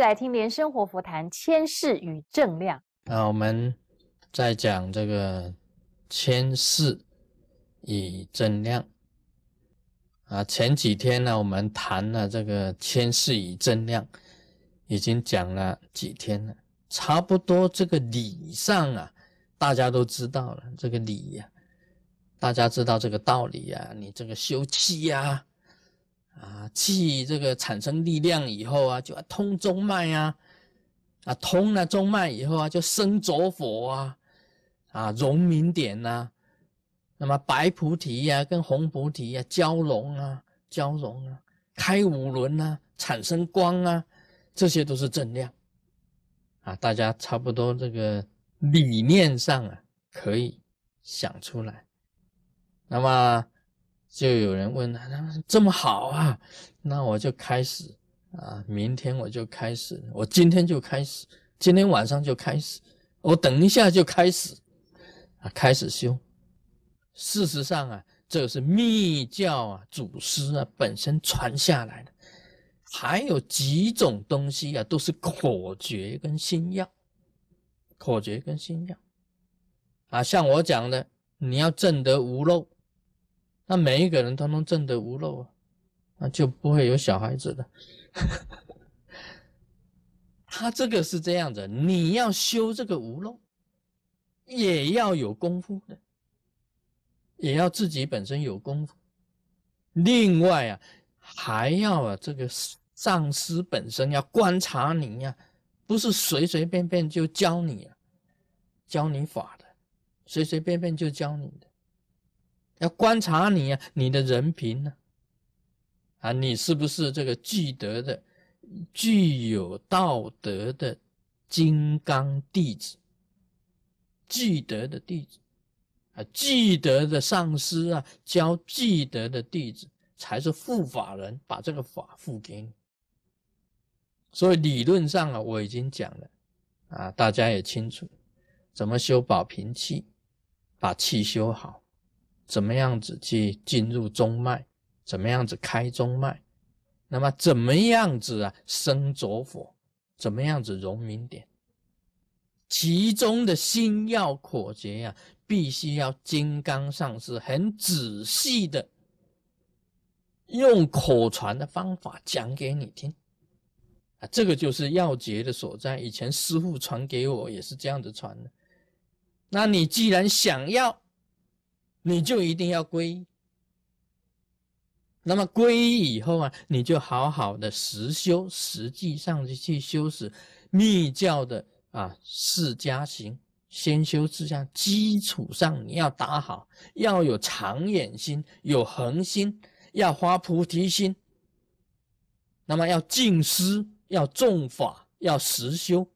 来听连生活佛谈千世与正量。那我们在讲这个千世与正量啊。前几天呢，我们谈了这个千世与正量，已经讲了几天了，差不多这个理上啊，大家都知道了。这个理呀，大家知道这个道理呀，你这个修气呀。啊，啊气这个产生力量以后啊，就通中脉啊，啊，通了中脉以后啊，就生浊火啊，啊，融明点呐，那么白菩提呀，跟红菩提呀交融啊，交融啊，开五轮啊，产生光啊，这些都是正量啊，大家差不多这个理念上啊，可以想出来，那么。就有人问他，他这么好啊，那我就开始啊，明天我就开始，我今天就开始，今天晚上就开始，我等一下就开始啊，开始修。事实上啊，这是密教啊，祖师啊本身传下来的，还有几种东西啊，都是口诀跟心药，口诀跟心药啊，像我讲的，你要证得无漏。那每一个人通通证得无漏啊，那就不会有小孩子了。他这个是这样子，你要修这个无漏，也要有功夫的，也要自己本身有功夫。另外啊，还要啊，这个上师本身要观察你呀，不是随随便便就教你啊，教你法的，随随便便就教你的。要观察你呀，你的人品呢？啊，你是不是这个具德的、具有道德的金刚弟子？具德的弟子啊，具德的上师啊，教具德的弟子才是护法人，把这个法付给你。所以理论上啊，我已经讲了啊，大家也清楚怎么修保平气，把气修好。怎么样子去进入中脉？怎么样子开中脉？那么怎么样子啊生浊火？怎么样子融明点？其中的心要口诀呀，必须要金刚上师很仔细的用口传的方法讲给你听啊，这个就是要诀的所在。以前师傅传给我也是这样子传的。那你既然想要，你就一定要皈依，那么皈依以后啊，你就好好的实修，实际上去去修持密教的啊释迦行，先修释迦，基础上你要打好，要有长远心，有恒心，要发菩提心，那么要静思，要重法，要实修，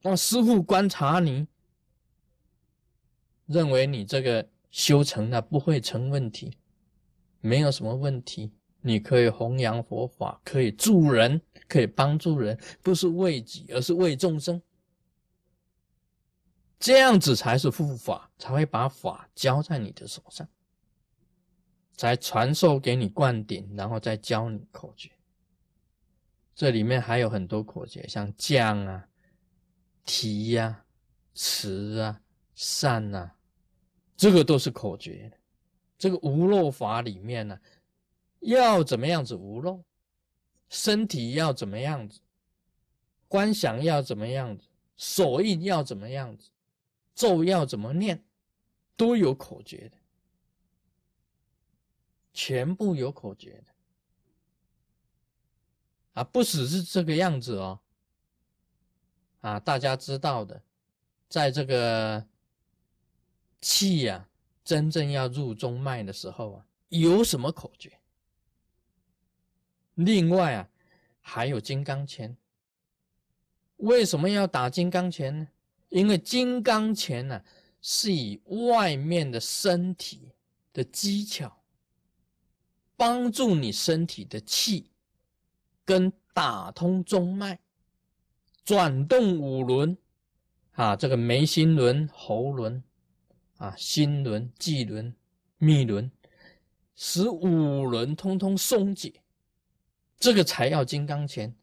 让师傅观察你。认为你这个修成了不会成问题，没有什么问题，你可以弘扬佛法，可以助人，可以帮助人，不是为己，而是为众生。这样子才是护法，才会把法交在你的手上，才传授给你灌顶，然后再教你口诀。这里面还有很多口诀，像降啊、提呀、持啊。善呐，这个都是口诀。这个无漏法里面呢，要怎么样子无漏？身体要怎么样子？观想要怎么样子？手印要怎么样子？咒要怎么念？都有口诀的，全部有口诀的。啊，不只是这个样子哦。啊，大家知道的，在这个。气呀，真正要入中脉的时候啊，有什么口诀？另外啊，还有金刚拳。为什么要打金刚拳呢？因为金刚拳呢，是以外面的身体的技巧，帮助你身体的气，跟打通中脉，转动五轮，啊，这个眉心轮、喉轮。啊，心轮、际轮、密轮，使五轮通通松解，这个才要金刚拳，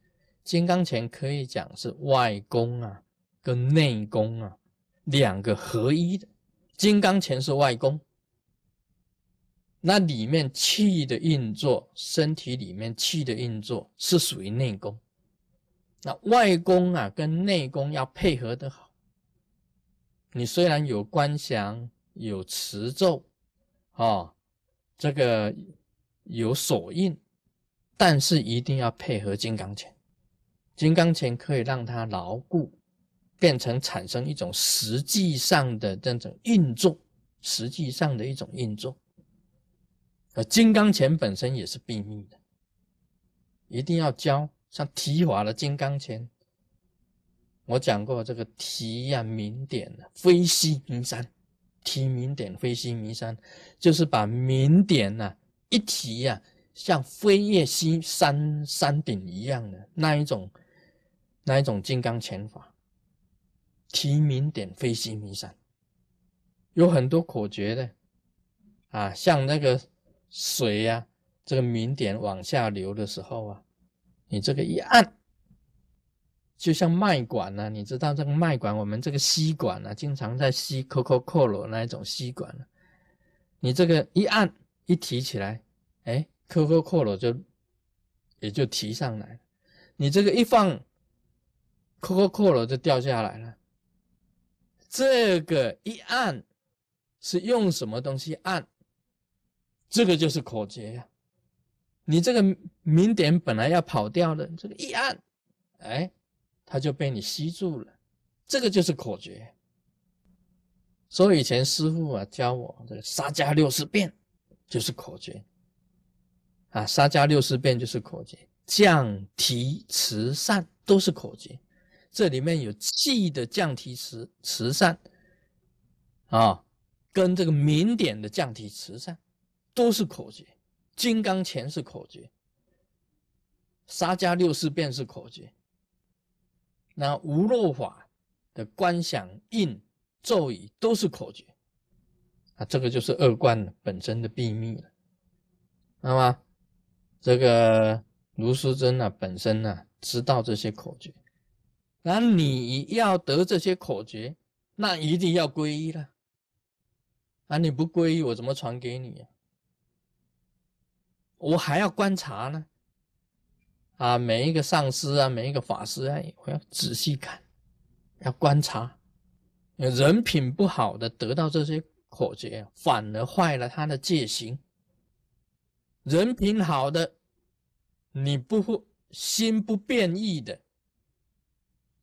金刚拳可以讲是外功啊，跟内功啊两个合一的。金刚拳是外功，那里面气的运作，身体里面气的运作是属于内功。那外功啊，跟内功要配合的好。你虽然有观想，有持咒，啊，这个有锁印，但是一定要配合金刚拳。金刚拳可以让它牢固，变成产生一种实际上的这种运作，实际上的一种运作。而金刚拳本身也是秘密的，一定要教。像提法的金刚拳，我讲过这个提呀，明点的飞西弥山，提明点飞西弥山，就是把明点呐一提呀，像飞越西山山顶一样的那一种，那一种金刚拳法，提明点飞西弥山，有很多口诀的啊，像那个水呀，这个明点往下流的时候啊。你这个一按，就像脉管呢，你知道这个脉管，我们这个吸管呢，经常在吸 Coco Cola 那一种吸管呢。你这个一按一提起来，哎，Coco Cola 就也就提上来。你这个一放，Coco Cola 就掉下来了。这个一按是用什么东西按？这个就是口诀呀。你这个明点本来要跑掉的，这个一按，哎，它就被你吸住了。这个就是口诀。所以以前师傅啊教我这个沙家六十变就是口诀啊，沙家六十变就是口诀，降提慈善都是口诀。这里面有气的降提慈慈善啊，跟这个明点的降提慈善都是口诀。金刚拳是口诀，沙家六四变是口诀，那无漏法的观想印咒语都是口诀，啊，这个就是二观本身的秘密了。那么，这个卢淑珍呢，本身呢知道这些口诀，那你要得这些口诀，那一定要皈依了。啊，你不皈依，我怎么传给你啊？我还要观察呢，啊，每一个上师啊，每一个法师啊，我要仔细看，要观察。人品不好的得到这些口诀，反而坏了他的戒行；人品好的，你不心不变异的，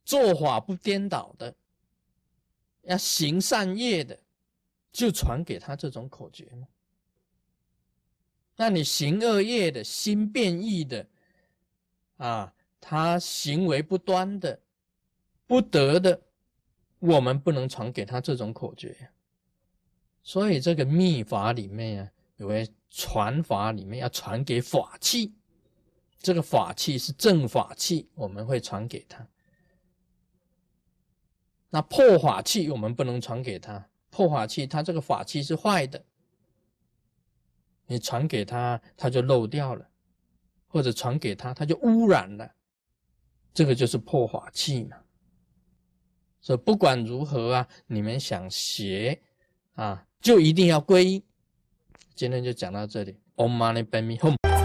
做法不颠倒的，要行善业的，就传给他这种口诀吗？那你行恶业的心变异的，啊，他行为不端的，不得的，我们不能传给他这种口诀。所以这个秘法里面啊，有为传法里面要传给法器，这个法器是正法器，我们会传给他。那破法器我们不能传给他，破法器他这个法器是坏的。你传给他，他就漏掉了；或者传给他，他就污染了。这个就是破法器嘛。所以不管如何啊，你们想学啊，就一定要皈依。今天就讲到这里。Om Mani Padme Hum。